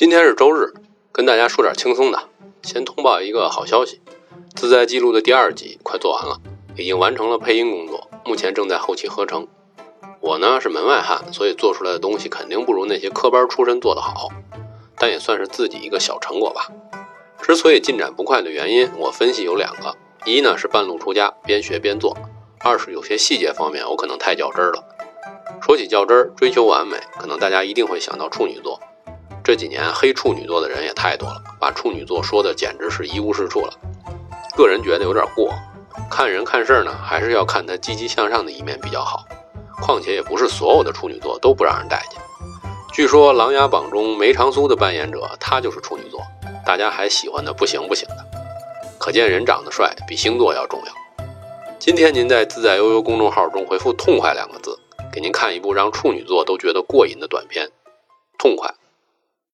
今天是周日，跟大家说点轻松的。先通报一个好消息，自在记录的第二集快做完了，已经完成了配音工作，目前正在后期合成。我呢是门外汉，所以做出来的东西肯定不如那些科班出身做得好，但也算是自己一个小成果吧。之所以进展不快的原因，我分析有两个：一呢是半路出家，边学边做；二是有些细节方面我可能太较真了。说起较真儿，追求完美，可能大家一定会想到处女座。这几年黑处女座的人也太多了，把处女座说的简直是一无是处了。个人觉得有点过，看人看事呢，还是要看他积极向上的一面比较好。况且也不是所有的处女座都不让人待见。据说《琅琊榜》中梅长苏的扮演者他就是处女座，大家还喜欢的不行不行的。可见人长得帅比星座要重要。今天您在自在悠悠公众号中回复“痛快”两个字，给您看一部让处女座都觉得过瘾的短片，《痛快》。